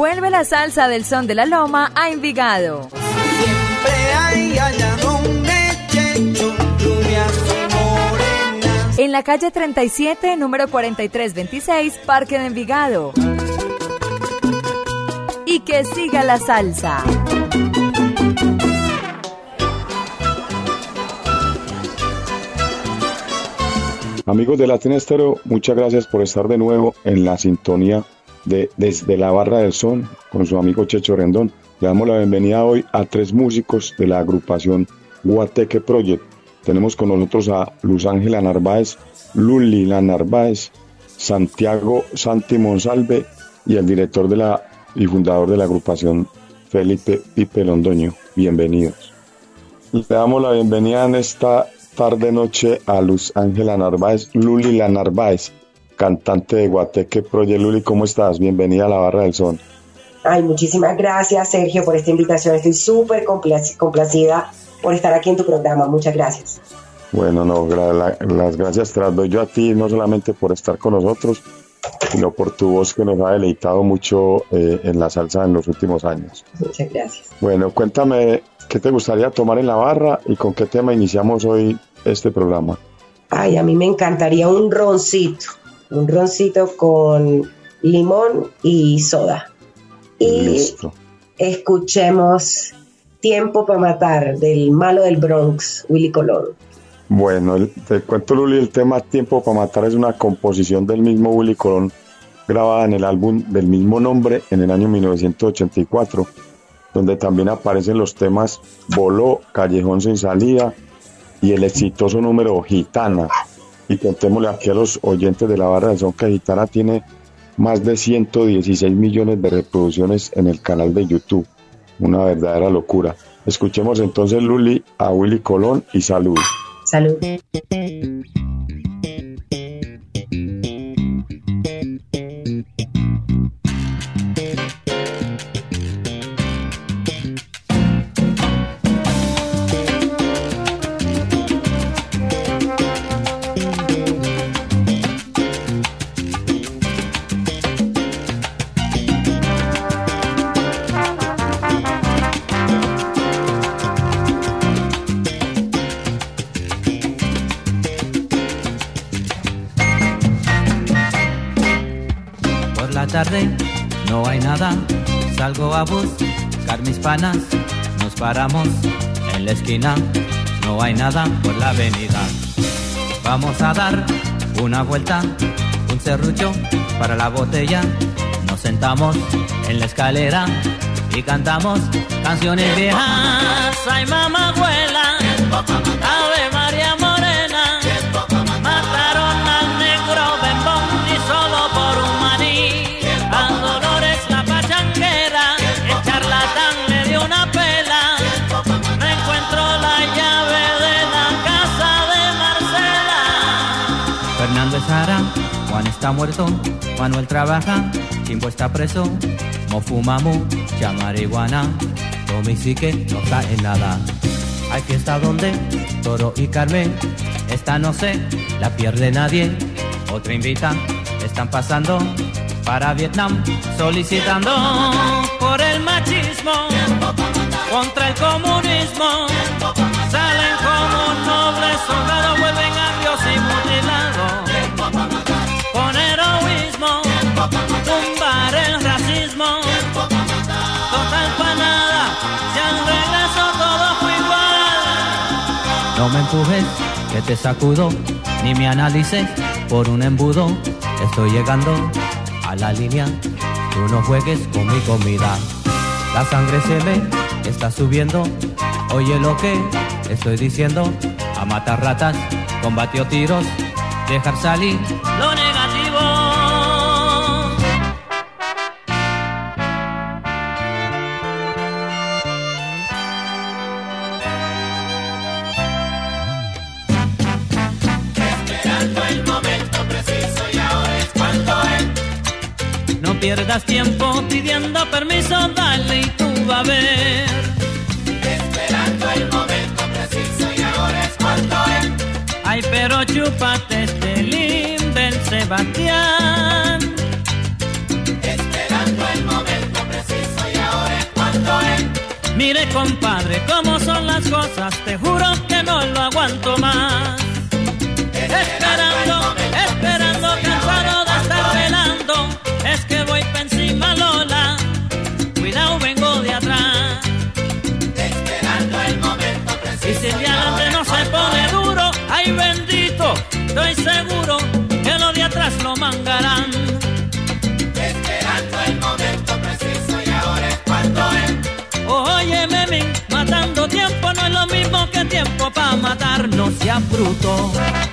Vuelve la salsa del son de la loma a Envigado. Siempre hay allá donde Checho, rubias y morenas. En la calle 37, número 4326, Parque de Envigado. Y que siga la salsa. Amigos de Latina Estéreo, muchas gracias por estar de nuevo en la sintonía de Desde la Barra del Son con su amigo Checho Rendón. Le damos la bienvenida hoy a tres músicos de la agrupación Guateque Project. Tenemos con nosotros a Luz Ángela Narváez, Luli La Narváez, Santiago Santi Monsalve y el director de la y fundador de la agrupación Felipe Pipe Londoño. Bienvenidos. Le damos la bienvenida en esta tarde noche a Luz Ángela Narváez, Luli Narváez, cantante de Guateque Project. Luli, ¿cómo estás? Bienvenida a la Barra del Son. Ay, muchísimas gracias, Sergio, por esta invitación. Estoy súper complac- complacida por estar aquí en tu programa. Muchas gracias. Bueno, no, la- las gracias te las doy yo a ti, no solamente por estar con nosotros, sino por tu voz que nos ha deleitado mucho eh, en la salsa en los últimos años. Muchas gracias. Bueno, cuéntame qué te gustaría tomar en la barra y con qué tema iniciamos hoy este programa. Ay, a mí me encantaría un roncito. Un roncito con limón y soda. Y Listo. escuchemos Tiempo para matar del malo del Bronx, Willy Colón. Bueno, el- te cuento, Luli, el tema Tiempo para Matar es una composición del mismo Willy Colón grabada en el álbum del mismo nombre en el año 1984, donde también aparecen los temas Voló, Callejón sin salida y el exitoso número Gitana. Y contémosle aquí a los oyentes de la barra de son que Gitana tiene más de 116 millones de reproducciones en el canal de YouTube. Una verdadera locura. Escuchemos entonces, Luli, a Willy Colón y salud. Salud. No hay nada, salgo a buscar mis panas, nos paramos en la esquina, no hay nada por la avenida. Vamos a dar una vuelta, un serrucho para la botella, nos sentamos en la escalera y cantamos canciones viejas. Ay mamá abuela, muerto, Manuel trabaja, Chimbo está preso, no fumamos, ya marihuana, Tommy sí que no sabe nada. Hay fiesta donde Toro y Carmen, esta no sé, la pierde nadie. Otra invita, están pasando para Vietnam, solicitando por el machismo, contra el comunismo. Salen como nobles soldados, vuelven agrios No me empujes, que te sacudo, ni me analices por un embudo. Estoy llegando a la línea, tú no juegues con mi comida. La sangre se me está subiendo. Oye lo que estoy diciendo. A matar ratas, combatió tiros, dejar salir lo. Pierdas tiempo pidiendo permiso, dale y tú va a ver. Esperando el momento preciso y ahora es cuando es. Ay, pero chúpate este lindo Sebastián. Esperando el momento preciso y ahora es cuando es. Mire, compadre, cómo son las cosas, te juro que no lo aguanto más. Esperando, no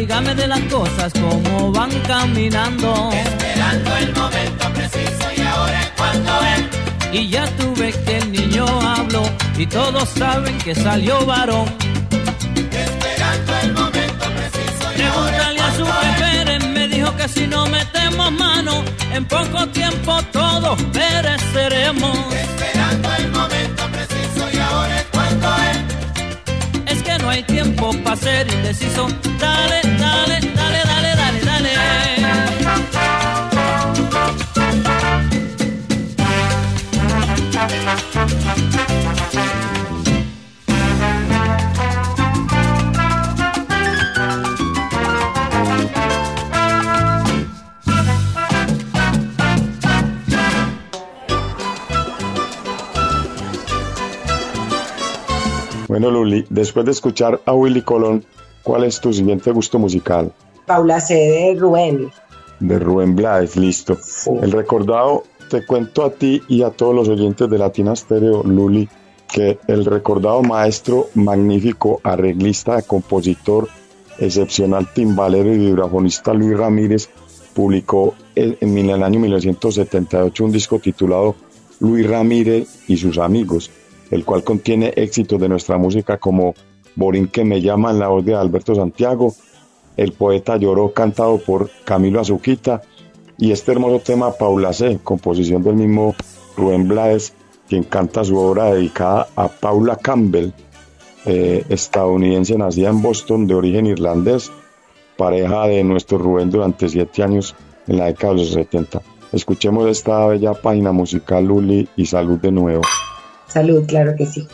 dígame de las cosas como van caminando. Esperando el momento preciso y ahora es cuando es. Y ya tuve que el niño habló y todos saben que salió varón. Esperando el momento preciso y ahora Pregúntale a su Pérez, me dijo que si no metemos mano, en poco tiempo todos pereceremos. Esperando el momento hay tiempo para ser indeciso. Dale, dale, dale, dale, dale, dale. Bueno, Luli, después de escuchar a Willy Colón, ¿cuál es tu siguiente gusto musical? Paula C. de Rubén. De Rubén Blades, listo. Sí. El recordado, te cuento a ti y a todos los oyentes de Latina Stereo, Luli, que el recordado maestro, magnífico arreglista, compositor, excepcional timbalero y vibrafonista Luis Ramírez publicó en, en el año 1978 un disco titulado Luis Ramírez y sus amigos, el cual contiene éxitos de nuestra música como Borín que me llama en la voz de Alberto Santiago, El poeta lloró cantado por Camilo Azuquita y este hermoso tema Paula C, composición del mismo Rubén Blades, quien canta su obra dedicada a Paula Campbell, eh, estadounidense nacida en Boston de origen irlandés, pareja de nuestro Rubén durante siete años en la década de los 70. Escuchemos esta bella página musical, Luli, y salud de nuevo. Salud, claro que sí.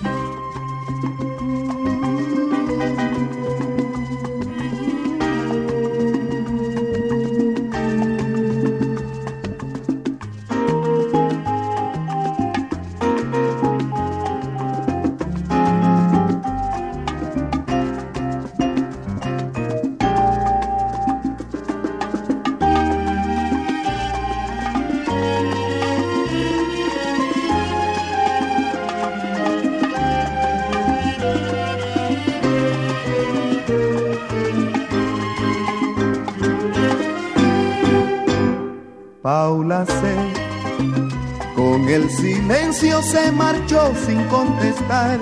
El silencio se marchó sin contestar.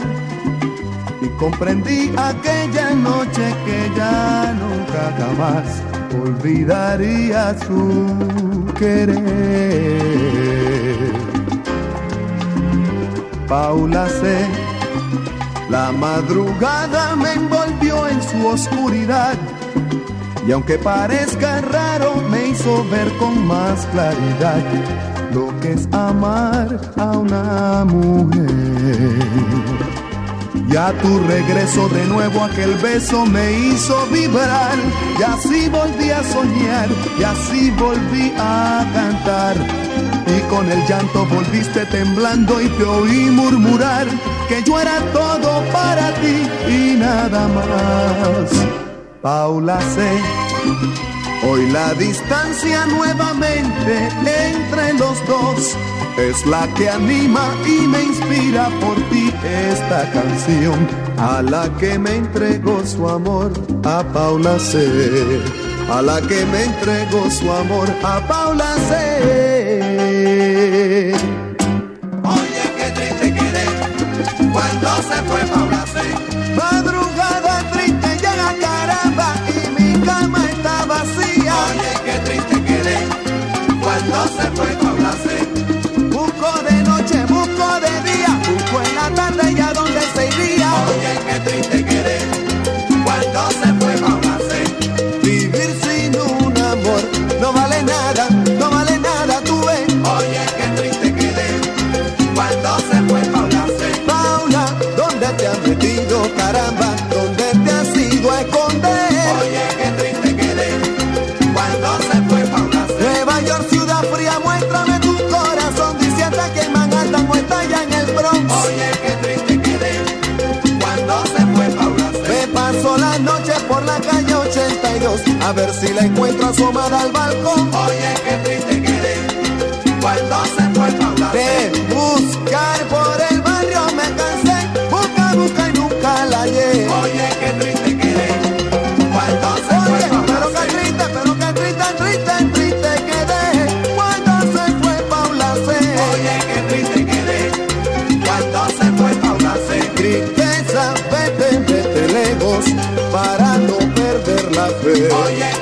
Y comprendí aquella noche que ya nunca jamás olvidaría su querer. Paula C. La madrugada me envolvió en su oscuridad Y aunque parezca raro, me hizo ver con más claridad que es amar a una mujer. Y a tu regreso de nuevo aquel beso me hizo vibrar y así volví a soñar y así volví a cantar. Y con el llanto volviste temblando y te oí murmurar que yo era todo para ti y nada más. Paula sé, hoy la distancia nuevamente entre los dos es la que anima y me inspira por ti esta canción a la que me entregó su amor a Paula C. A la que me entregó su amor a Paula C. a ver si la encuentro asomada al balcón. Oye, qué triste quedé cuando se fue Paula. De buscar por el barrio me cansé, busca, busca y nunca la hallé. Oye, qué triste quedé cuando se fue Paula pero qué triste, pero qué triste, triste, triste quedé cuando se fue Paula C. Oye, qué triste quedé cuando se fue Paula C. Tristeza, vete, vete lejos para no perder la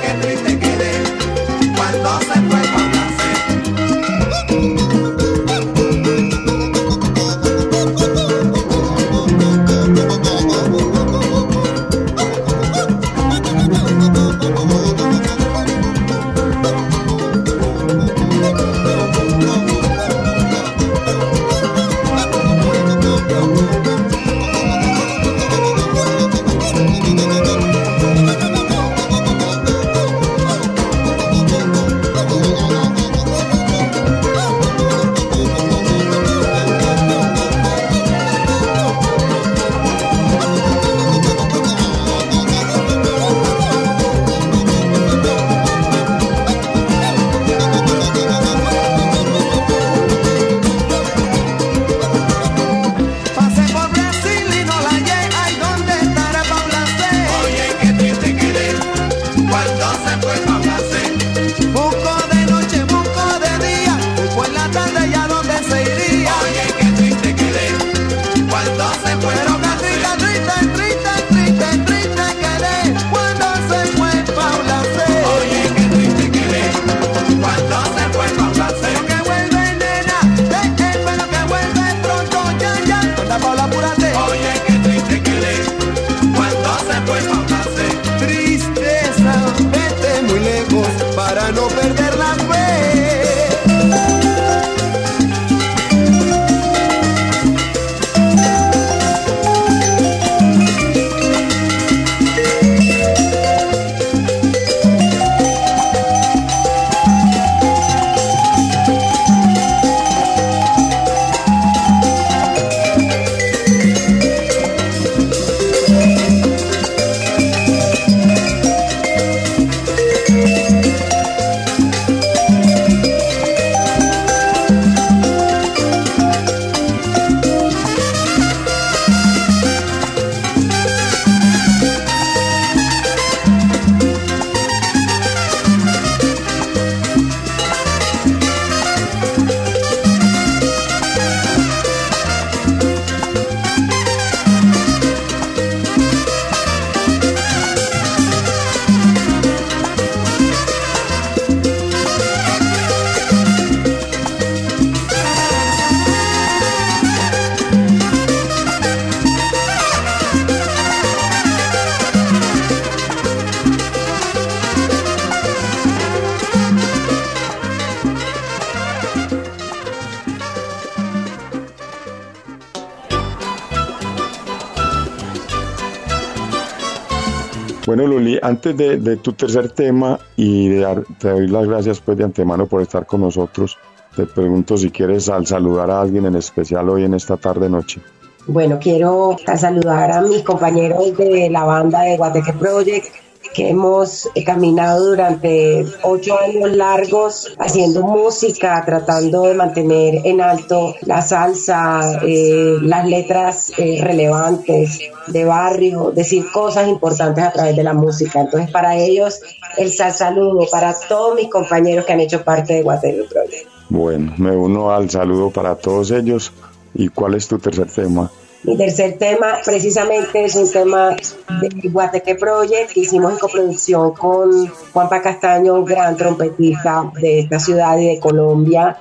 Bueno, Luli, antes de, de tu tercer tema y de dar, te doy las gracias pues de antemano por estar con nosotros, te pregunto si quieres al saludar a alguien en especial hoy en esta tarde noche. Bueno, quiero saludar a mis compañeros de la banda de Guateque Project que hemos caminado durante ocho años largos haciendo música, tratando de mantener en alto la salsa, eh, las letras eh, relevantes de barrio, decir cosas importantes a través de la música. Entonces, para ellos, el sal saludo para todos mis compañeros que han hecho parte de Guateque Project. Bueno, me uno al saludo para todos ellos. ¿Y cuál es tu tercer tema? Mi tercer tema precisamente es un tema de Guateque Project que hicimos en coproducción con Juanpa Castaño, un gran trompetista de esta ciudad y de Colombia,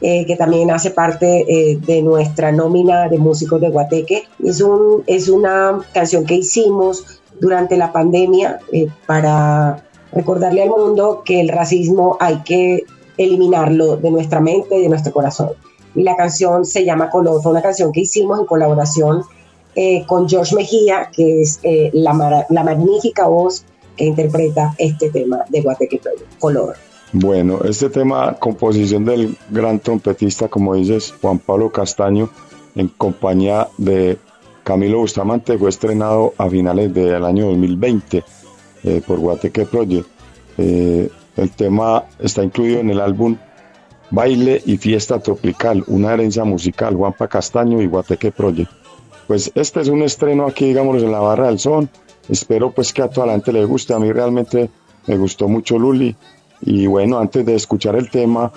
eh, que también hace parte eh, de nuestra nómina de músicos de Guateque. Es, un, es una canción que hicimos durante la pandemia eh, para recordarle al mundo que el racismo hay que eliminarlo de nuestra mente y de nuestro corazón la canción se llama Color. Fue una canción que hicimos en colaboración eh, con George Mejía, que es eh, la, la, magnífica voz que interpreta este tema de Guateque Color. Bueno, este tema, composición del gran trompetista, como dices, Juan Pablo Castaño, en compañía de Camilo Bustamante, fue estrenado a finales del año 2020 eh, por Guateque Project. el tema está incluido en el álbum Baile y Fiesta Tropical, una herencia musical, Juanpa Castaño y Guateque Project. Pues este es un estreno aquí, digamos, en la Barra del Son. Espero pues que a toda la gente le guste. A mí realmente me gustó mucho Luli. Y bueno, antes de escuchar el tema,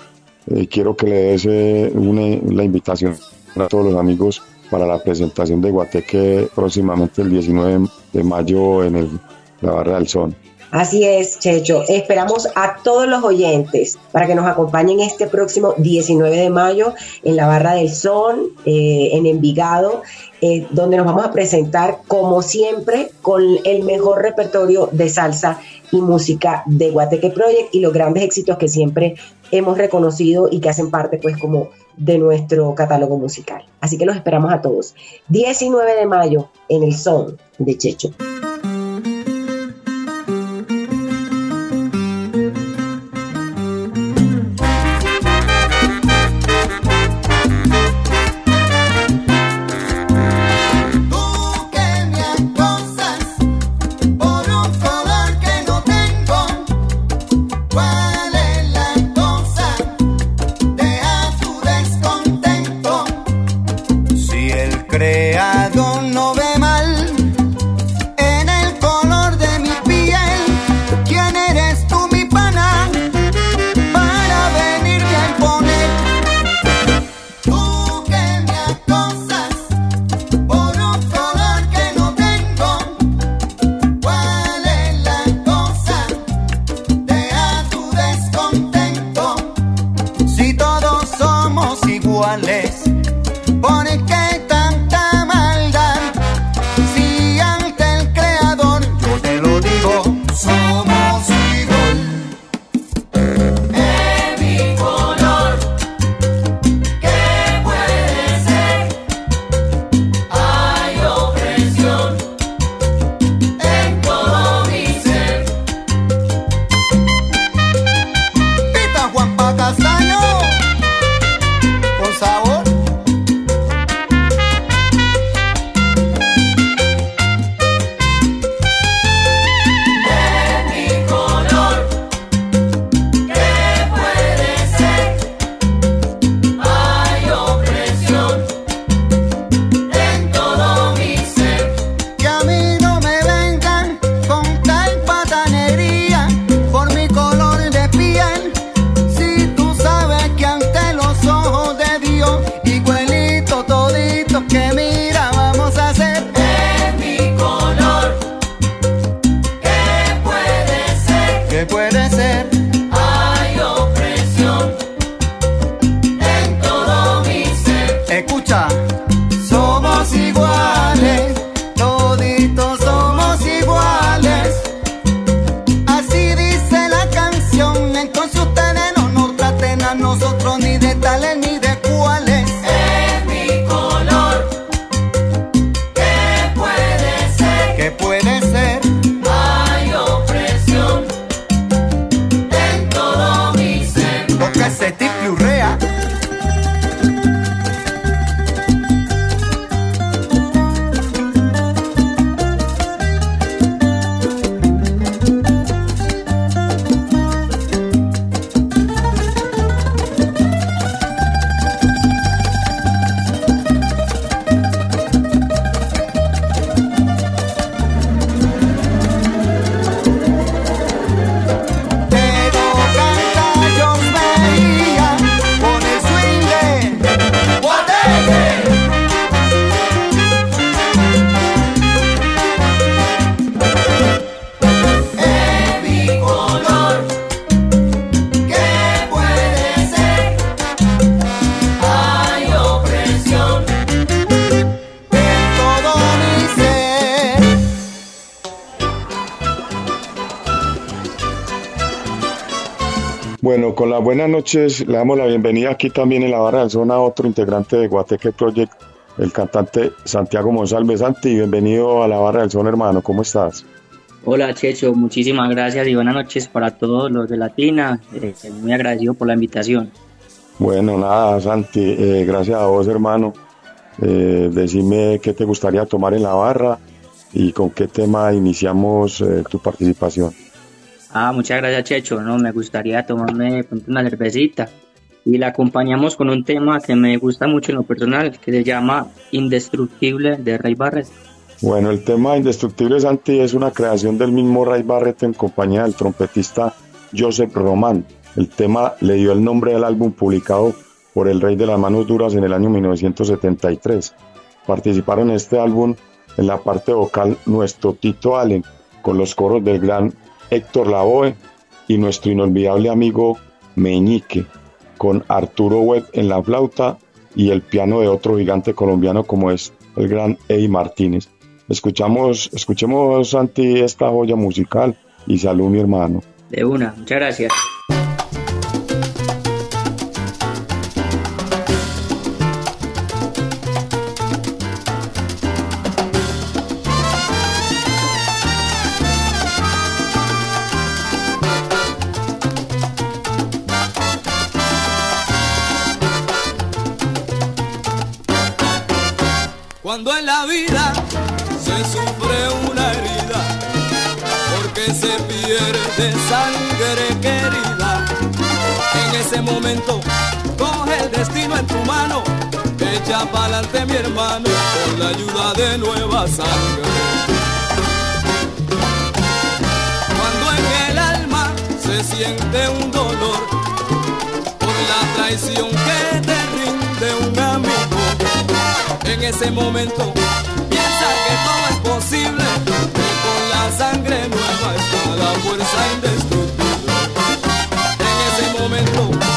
eh, quiero que le des eh, la invitación a todos los amigos para la presentación de Guateque próximamente el 19 de mayo en el, la Barra del Son. Así es, Checho. Esperamos a todos los oyentes para que nos acompañen este próximo 19 de mayo en la Barra del Sol, eh, en Envigado, eh, donde nos vamos a presentar, como siempre, con el mejor repertorio de salsa y música de Guateque Project y los grandes éxitos que siempre hemos reconocido y que hacen parte, pues, como de nuestro catálogo musical. Así que los esperamos a todos. 19 de mayo en el Son de Checho. Noches le damos la bienvenida aquí también en la barra del zona a otro integrante de Guateque Project, el cantante Santiago Monsalve. Santi, bienvenido a la barra del zona, hermano. ¿Cómo estás? Hola Checho, muchísimas gracias y buenas noches para todos los de Latina. Eh, muy agradecido por la invitación. Bueno, nada, Santi, eh, gracias a vos, hermano. Eh, decime qué te gustaría tomar en la barra y con qué tema iniciamos tu participación. Ah, muchas gracias Checho. No, me gustaría tomarme una cervecita y la acompañamos con un tema que me gusta mucho en lo personal, que se llama Indestructible de Ray Barrett. Bueno, el tema Indestructible Santi es una creación del mismo Ray Barrett en compañía del trompetista Joseph Roman. El tema le dio el nombre del álbum publicado por el Rey de las Manos Duras en el año 1973. Participaron en este álbum en la parte vocal nuestro Tito Allen, con los coros del gran Héctor Lavoe y nuestro inolvidable amigo Meñique, con Arturo Webb en la flauta y el piano de otro gigante colombiano como es el gran Eddie Martínez. Escuchamos, escuchemos Santi esta joya musical y salud mi hermano. De una, muchas gracias. Mano, echa pa'lante mi hermano, con la ayuda de nueva sangre. Cuando en el alma se siente un dolor, por la traición que te rinde un amigo, en ese momento piensa que todo es posible, que con la sangre nueva está la fuerza indestructible. En ese momento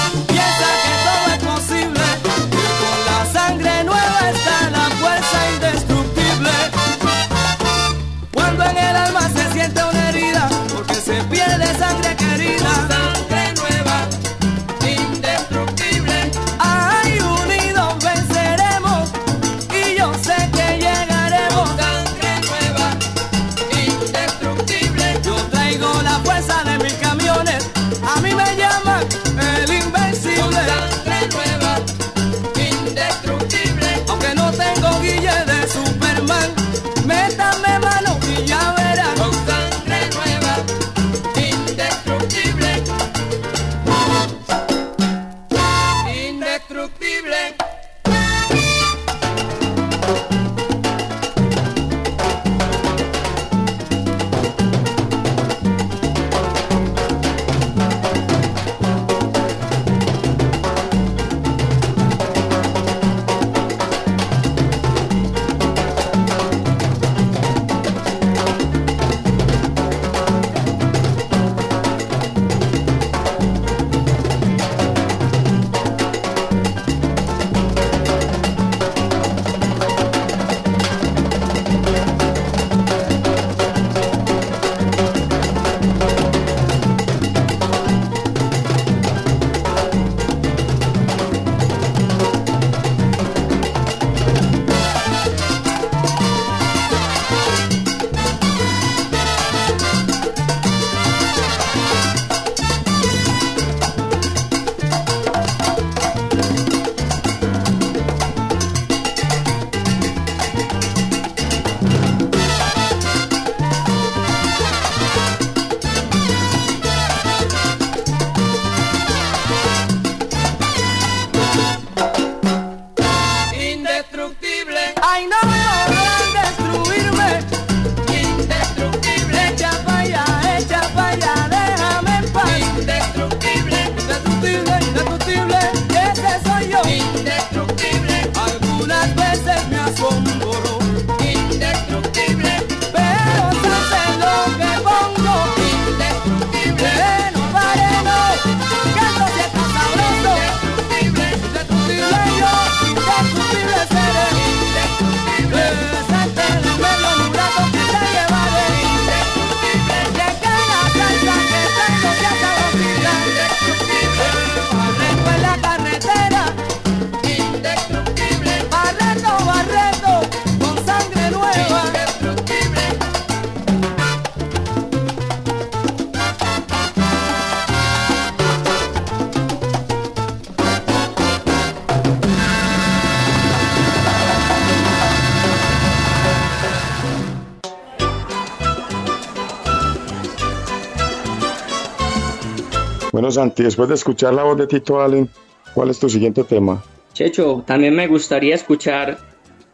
Bueno, Santi, después de escuchar la voz de Tito Allen, ¿cuál es tu siguiente tema? Checho, también me gustaría escuchar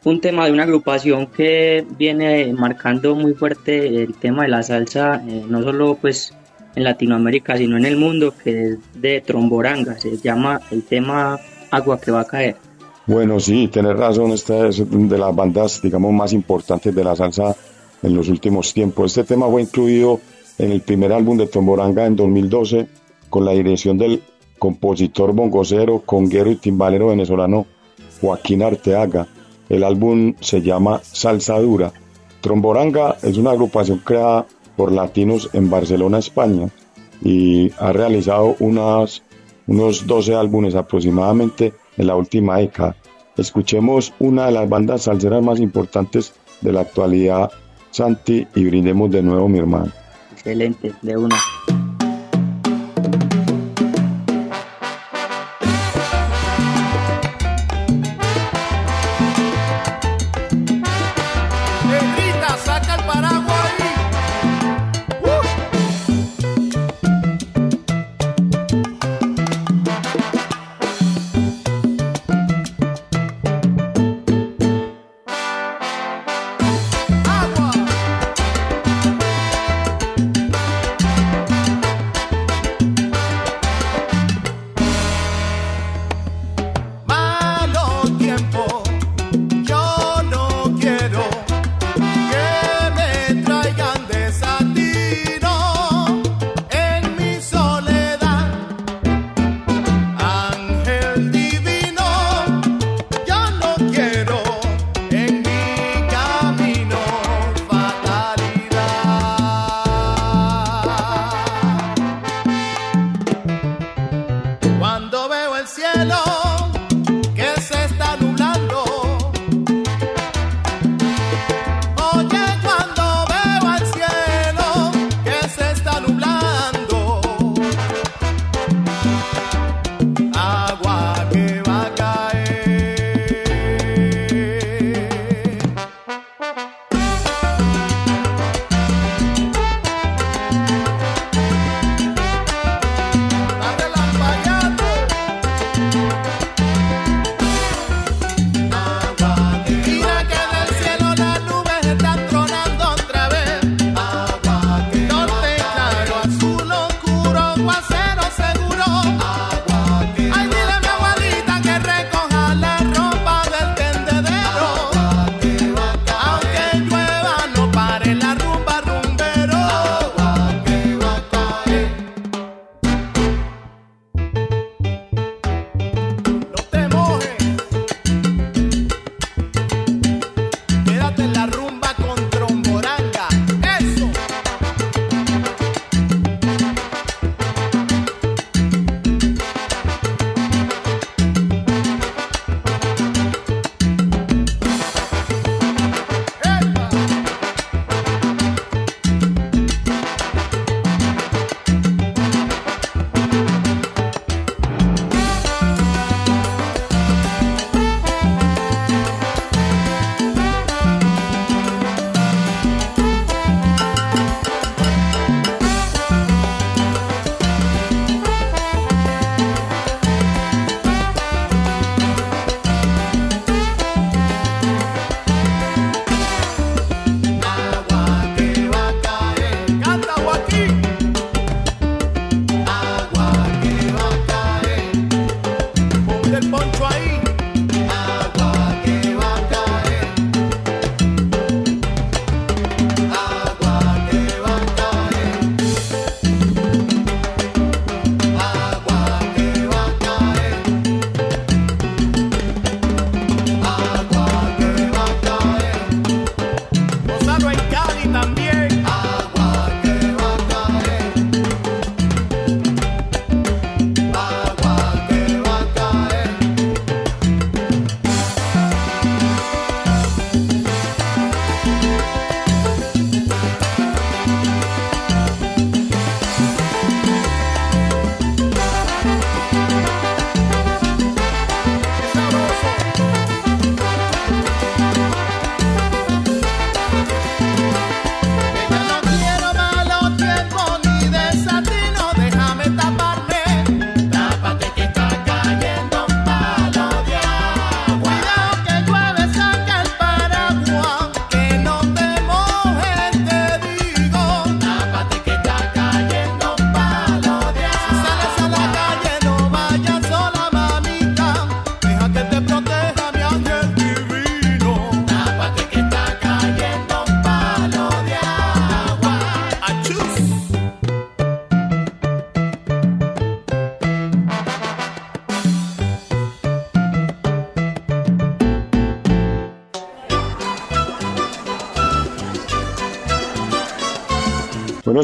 un tema de una agrupación que viene marcando muy fuerte el tema de la salsa, eh, no solo pues en Latinoamérica, sino en el mundo, que es de Tromboranga, se llama el tema Agua que va a caer. Bueno, sí, tenés razón, esta es de las bandas, digamos, más importantes de la salsa en los últimos tiempos. Este tema fue incluido en el primer álbum de Tromboranga en 2012 con la dirección del compositor bongocero, conguero y timbalero venezolano Joaquín Arteaga. El álbum se llama Salsa Dura. Tromboranga es una agrupación creada por latinos en Barcelona, España, y ha realizado unos 12 álbumes aproximadamente en la última década. Escuchemos una de las bandas salseras más importantes de la actualidad, Santi, y brindemos de nuevo, mi hermano. Excelente, de una.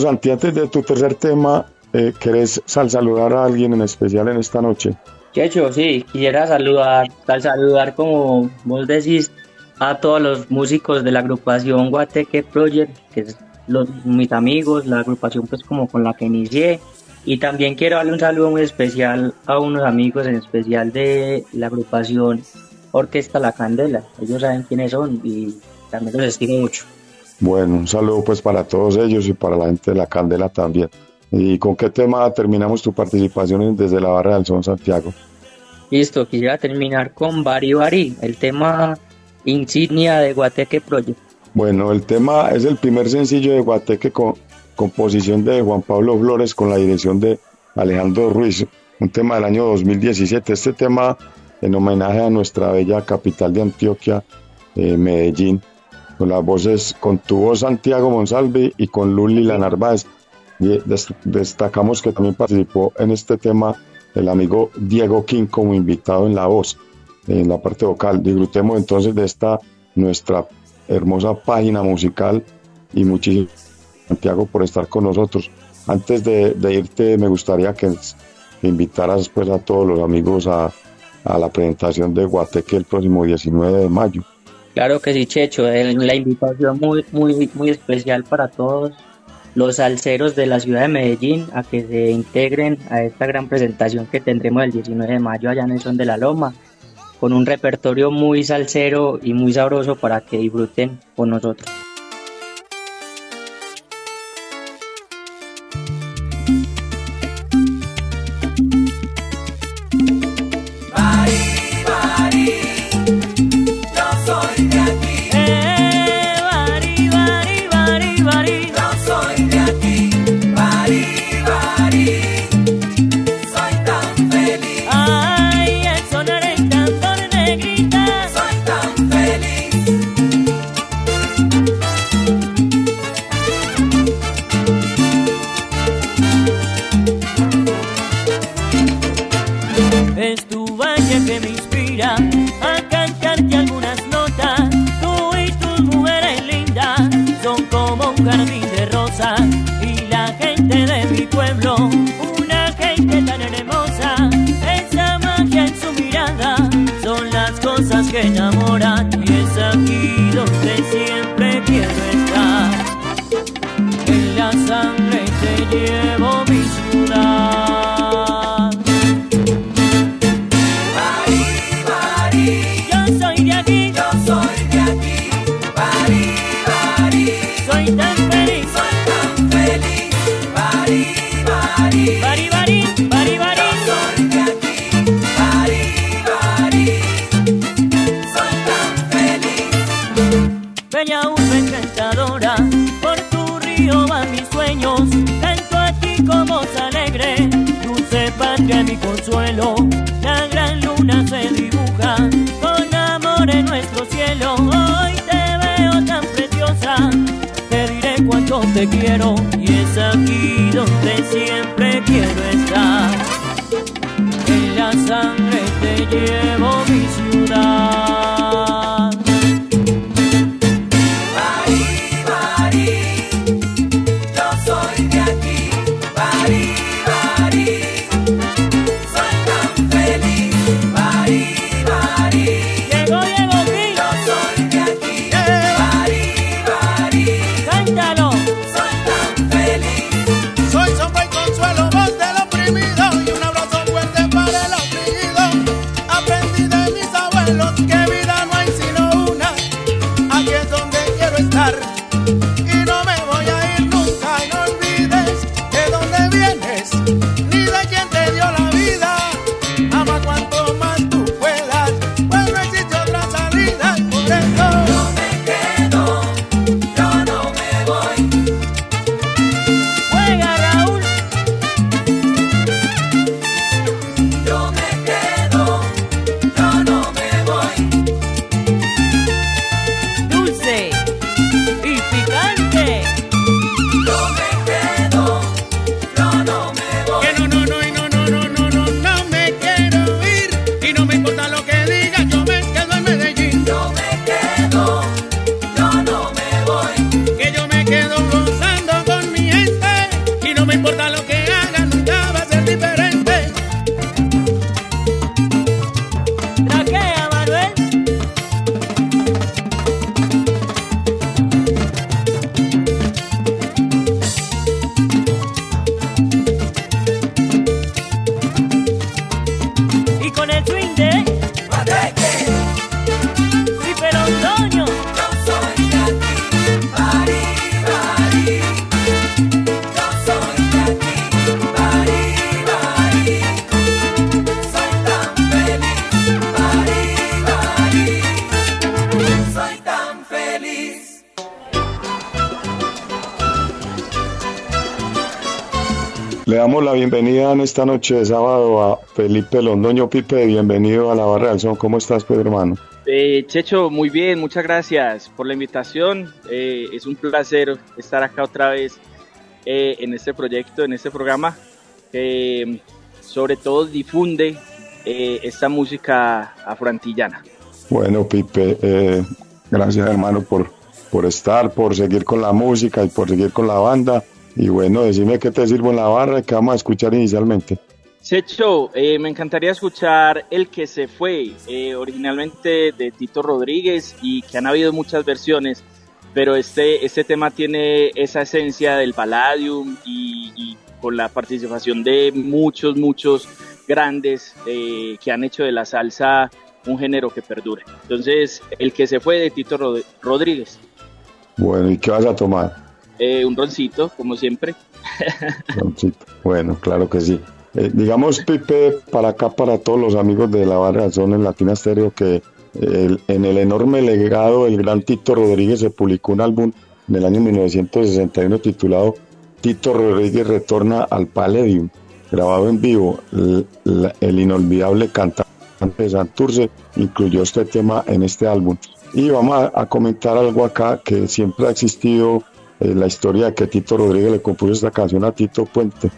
Santi, antes de tu tercer tema, eh, ¿querés sal saludar a alguien en especial en esta noche? Checho, sí, quisiera saludar, al saludar como vos decís a todos los músicos de la agrupación Guateque Project, que es los, mis amigos, la agrupación pues como con la que inicié. Y también quiero darle un saludo muy especial a unos amigos en especial de la agrupación Orquesta La Candela. Ellos saben quiénes son y también los estimo mucho. Bueno, un saludo pues para todos ellos y para la gente de La Candela también. ¿Y con qué tema terminamos tu participación desde la Barra del Son Santiago? Listo, quisiera terminar con Bari Bari, el tema insignia de Guateque Project. Bueno, el tema es el primer sencillo de Guateque con composición de Juan Pablo Flores con la dirección de Alejandro Ruiz, un tema del año 2017. Este tema en homenaje a nuestra bella capital de Antioquia, eh, Medellín, con las voces, con tu voz Santiago Monsalve y con Luli La Narváez. Y des- destacamos que también participó en este tema el amigo Diego King como invitado en la voz, en la parte vocal. Disfrutemos entonces de esta nuestra hermosa página musical y muchísimas Santiago por estar con nosotros. Antes de, de irte me gustaría que invitaras pues a todos los amigos a, a la presentación de Guateque el próximo 19 de mayo. Claro que sí, Checho, la invitación muy, muy, muy especial para todos los salseros de la ciudad de Medellín a que se integren a esta gran presentación que tendremos el 19 de mayo allá en el Son de la Loma, con un repertorio muy salsero y muy sabroso para que disfruten con nosotros. Quiero. Y es aquí donde siempre quiero estar. En la sangre te llevo mi. Bienvenida en esta noche de sábado a Felipe Londoño Pipe. Bienvenido a la Barra del Son. ¿Cómo estás, Pedro hermano? Eh, Checho, muy bien, muchas gracias por la invitación. Eh, es un placer estar acá otra vez eh, en este proyecto, en este programa, que sobre todo difunde eh, esta música afroantillana. Bueno, Pipe, eh, gracias hermano por, por estar, por seguir con la música y por seguir con la banda. Y bueno, decime qué te sirvo en la barra y qué vamos a escuchar inicialmente. Checho, eh, me encantaría escuchar El que se fue, eh, originalmente de Tito Rodríguez y que han habido muchas versiones, pero este, este tema tiene esa esencia del Palladium y, y con la participación de muchos, muchos grandes eh, que han hecho de la salsa un género que perdure. Entonces, El que se fue de Tito Rod- Rodríguez, Bueno, ¿y qué vas a tomar? Eh, un roncito, como siempre. Roncito. Bueno, claro que sí. Eh, digamos, Pipe, para acá, para todos los amigos de la barra Son en Latina Stereo, que el- en el enorme legado del gran Tito Rodríguez se publicó un álbum en el año 1961 titulado Tito Rodríguez retorna al Palladium, grabado en vivo. El, el inolvidable cantante de Santurce incluyó este tema en este álbum. Y vamos a, a comentar algo acá que siempre ha existido eh, la historia de que Tito Rodríguez le compuso esta canción a Tito Puente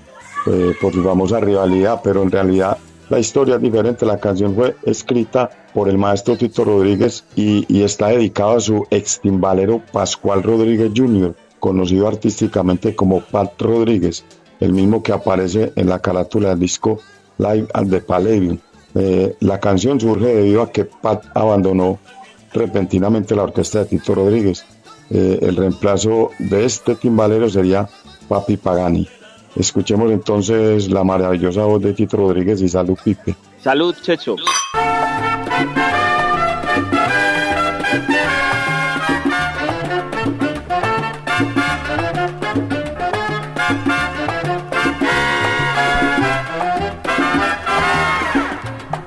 eh, por su famosa rivalidad, pero en realidad la historia es diferente. La canción fue escrita por el maestro Tito Rodríguez y, está dedicada a su ex timbalero Pascual Rodríguez Jr., conocido artísticamente como Pat Rodríguez, el mismo que aparece en la carátula del disco Live at the Palladium. Eh, la canción surge debido a que Pat abandonó repentinamente la orquesta de Tito Rodríguez. Eh, el reemplazo de este timbalero sería Papi Pagani. Escuchemos entonces la maravillosa voz de Tito Rodríguez y Salud Pipe. Salud, Checho.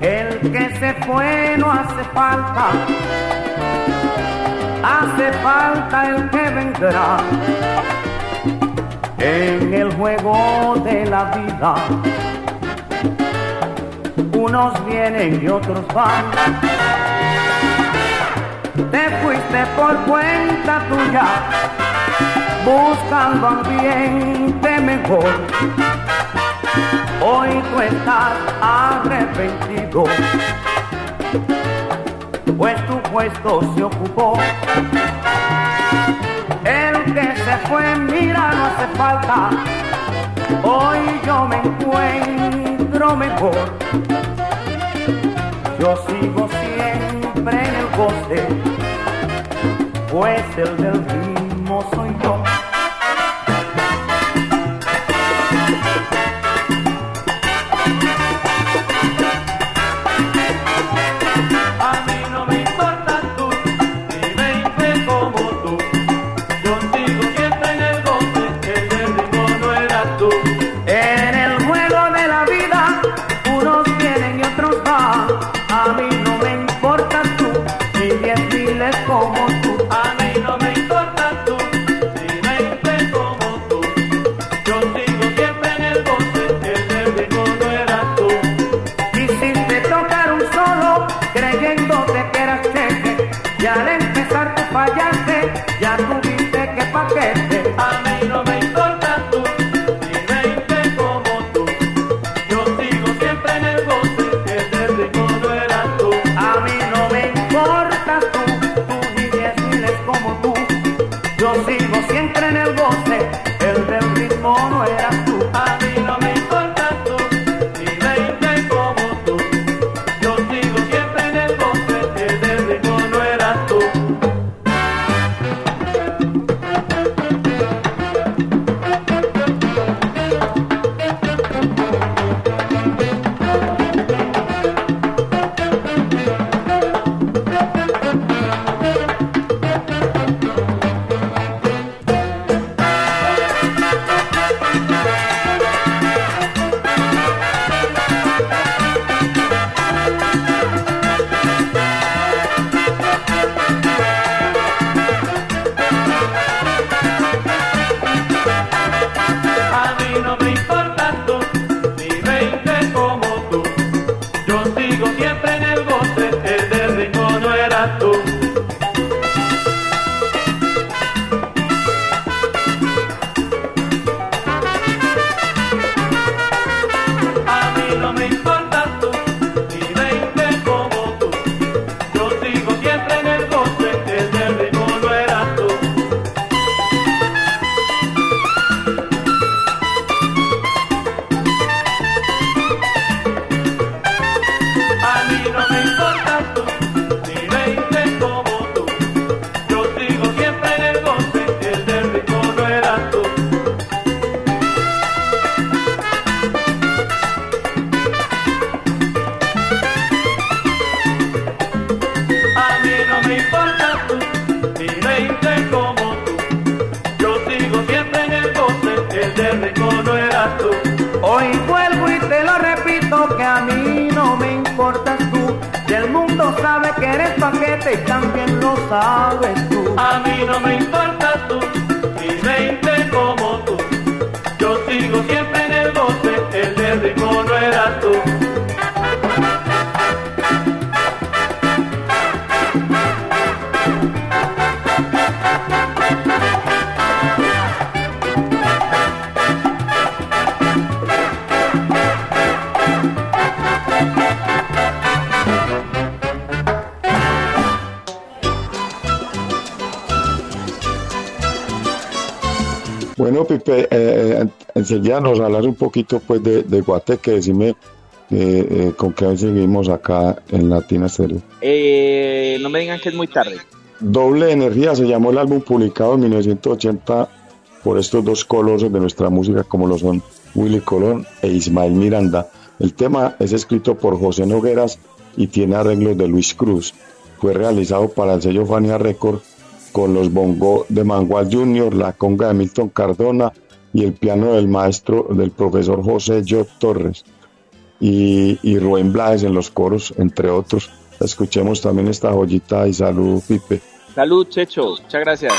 El que se fue no hace falta, hace falta el que vendrá. En el juego de la vida, unos vienen y otros van. Te fuiste por cuenta tuya, buscando ambiente mejor. Hoy tú estás arrepentido, pues tu puesto se ocupó. El que se fue, mira, no hace falta. Hoy yo me encuentro mejor. Yo sigo siempre en el goce, pues el del ritmo soy yo. Bueno, Pipe, eh, eh, enseguida nos hablas un poquito pues de, de Guateque, decime eh, eh, con qué seguimos acá en Latina Stereo. Eh, no me digan que es muy tarde. Doble Energía se llamó el álbum publicado en 1980 por estos dos colosos de nuestra música como lo son Willy Colón e Ismael Miranda. El tema es escrito por José Nogueras y tiene arreglos de Luis Cruz. Fue realizado para el sello Fania Record con los bongos de Mangual Jr., la conga de Milton Cardona y el piano del maestro del profesor José J. Torres y, y Rubén Blades en los coros, entre otros. Escuchemos también esta joyita y salud, Pipe. Salud, Checho. Muchas gracias.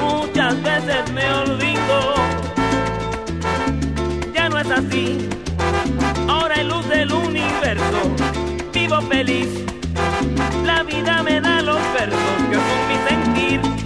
Muchas veces me olvido. Ya no es así, ahora hay luz del universo, vivo feliz. La vida me da los versos que son mi sentir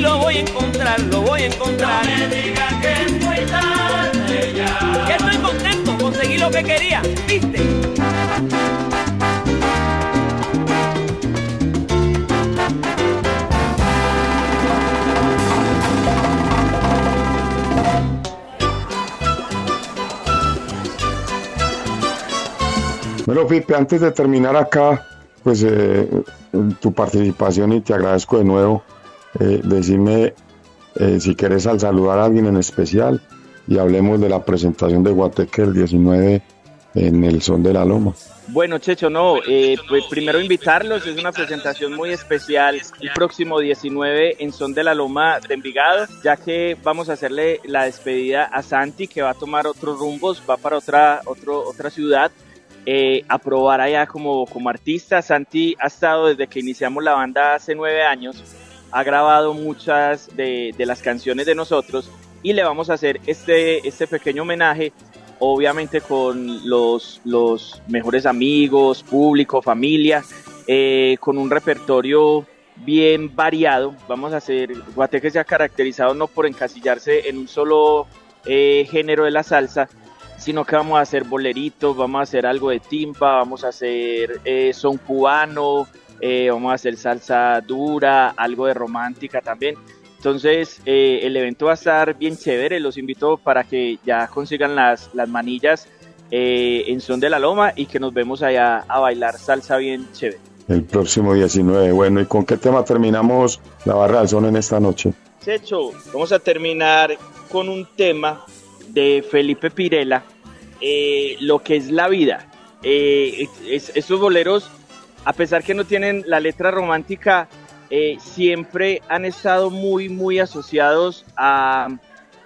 Y lo voy a encontrar, lo voy a encontrar. No me digas que soy tarde ya. Que estoy contento, conseguí lo que quería, ¿viste? Bueno, Pipe, antes de terminar acá, pues eh, tu participación y te agradezco de nuevo. Eh, decime eh, si quieres al saludar a alguien en especial y hablemos de la presentación de Guateque el 19 en el Son de la Loma. Bueno, Checho, no, eh, pues primero invitarlos, es una presentación muy especial el próximo 19 en Son de la Loma de Envigado, ya que vamos a hacerle la despedida a Santi, que va a tomar otros rumbos, va para otra, otro, otra ciudad, eh, a probar allá como, como artista. Santi ha estado desde que iniciamos la banda hace nueve años, ha grabado muchas de, las canciones de nosotros y le vamos a hacer este, este pequeño homenaje obviamente con los, los mejores amigos, público, familia, eh, con un repertorio bien variado. Vamos a hacer, Guateque se ha caracterizado no por encasillarse en un solo eh, género de la salsa, sino que vamos a hacer boleritos, vamos a hacer algo de timpa, vamos a hacer eh, son cubano, eh, vamos a hacer salsa dura, algo de romántica también. Entonces, eh, el evento va a estar bien chévere. Los invito para que ya consigan las, las manillas eh, en Son de la Loma y que nos vemos allá a bailar salsa bien chévere. El próximo 19. Bueno, ¿y con qué tema terminamos la barra del son en esta noche? Checho, vamos a terminar con un tema de Felipe Pirela, eh, lo que es la vida. Eh, es- estos boleros, a pesar que no tienen la letra romántica, eh, siempre han estado muy, muy asociados a,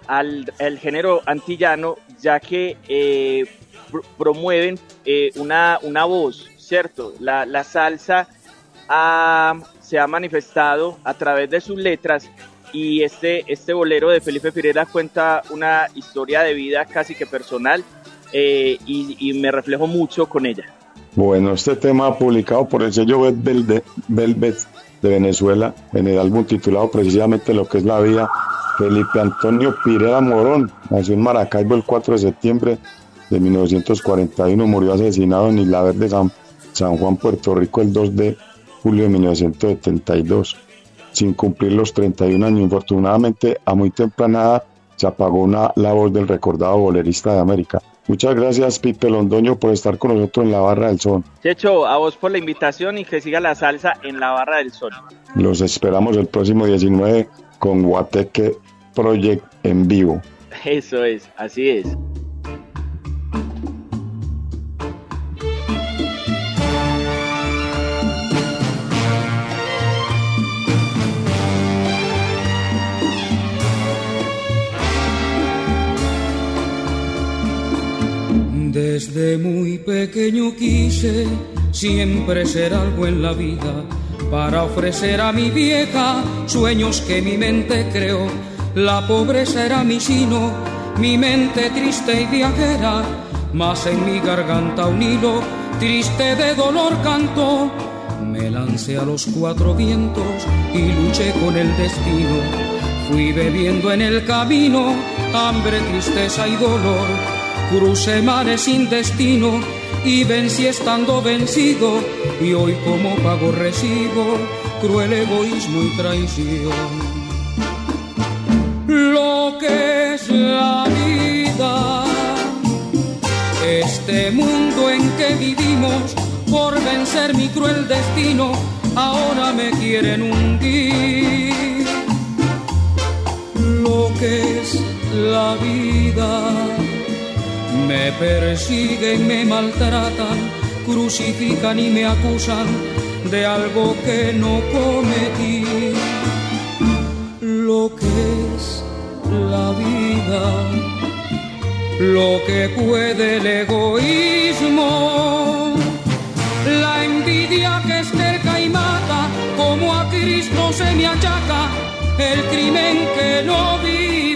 al, género antillano, ya que eh, pr- promueven eh, una, una voz, ¿cierto? La, la salsa ha- se ha manifestado a través de sus letras y este, este bolero de Felipe Pirela cuenta una historia de vida casi que personal eh, y me reflejo mucho con ella. Bueno, este tema publicado por el sello Velvet de, Venezuela en el álbum titulado precisamente Lo que es la vida. Felipe Antonio Pirela Morón nació en Maracaibo el 4 de septiembre de 1941, murió asesinado en Isla Verde, San, San Juan, Puerto Rico el 2 de julio de 1972, sin cumplir los 31 años. Infortunadamente, a muy temprana edad se apagó una, la voz del recordado bolerista de América. Muchas gracias, Pipe Londoño, por estar con nosotros en la Barra del Son. Checho, a vos por la invitación y que siga la salsa en la barra del sol. Los esperamos el próximo 19 con Guateque Project en vivo. Eso es, así es. Desde muy pequeño quise siempre ser algo en la vida para ofrecer a mi vieja sueños que mi mente creó. La pobreza era mi sino, mi mente triste y viajera, mas en mi garganta un hilo triste de dolor cantó. Me lancé a los cuatro vientos y luché con el destino. Fui bebiendo en el camino hambre, tristeza y dolor. Crucé mares sin destino y vencí estando vencido. Y hoy como pago recibo cruel egoísmo y traición. Lo que es la vida Este mundo en que vivimos por vencer mi cruel destino, ahora me quieren hundir. Lo que es la vida, me persiguen, me maltratan, crucifican y me acusan de algo que no cometí. Lo que es la vida, lo que puede el egoísmo, la envidia que es cerca y mata, como a Cristo se me achaca el crimen que no viví.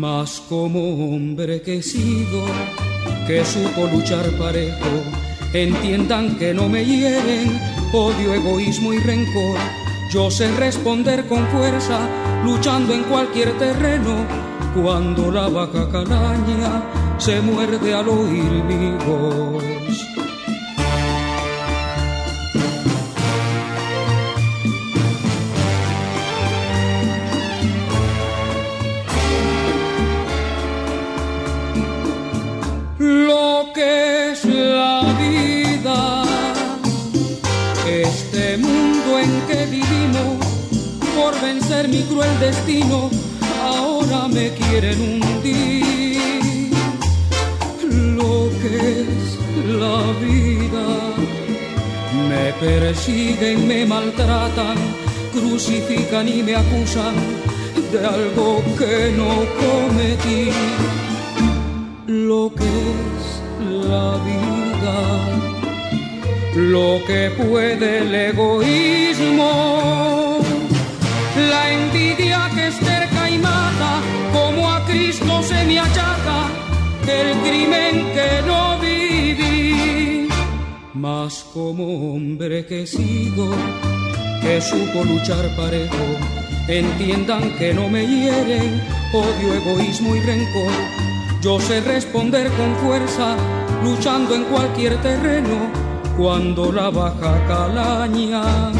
Mas como hombre que sigo, que supo luchar parejo, entiendan que no me hieren odio, egoísmo y rencor. Yo sé responder con fuerza, luchando en cualquier terreno, cuando la vaca calaña se muerde al oír mi voz. Vencer mi cruel destino, ahora me quieren hundir. Lo que es la vida, me persiguen, me maltratan, crucifican y me acusan de algo que no cometí. Lo que es la vida, lo que puede el egoísmo, envidia que es cerca y mata, como a Cristo se me achaca el crimen que no viví. Mas como hombre que sigo, que supo luchar parejo, entiendan que no me hieren odio, egoísmo y rencor. Yo sé responder con fuerza, luchando en cualquier terreno, cuando la baja calaña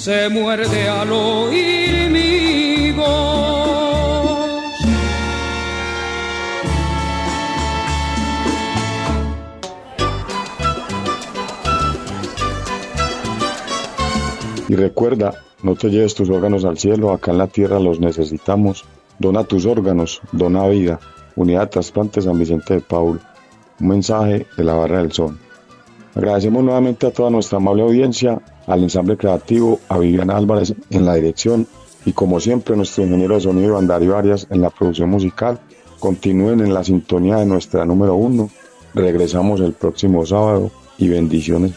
se muerde al oír mi voz. Y recuerda, no te lleves tus órganos al cielo, acá en la tierra los necesitamos. Dona tus órganos, dona vida. Unidad de Trasplante San Vicente de Paul. Un mensaje de la Barra del Sol. Agradecemos nuevamente a toda nuestra amable audiencia, al ensamble creativo, a Viviana Álvarez en la dirección y como siempre nuestro ingeniero de sonido Andari Varias en la producción musical. Continúen en la sintonía de nuestra número uno. Regresamos el próximo sábado y bendiciones.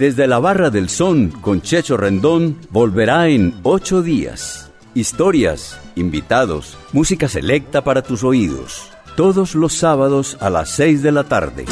Desde la Barra del Son con Checho Rendón volverá en ocho días. Historias, invitados, música selecta para tus oídos. Todos los sábados a las seis de la tarde.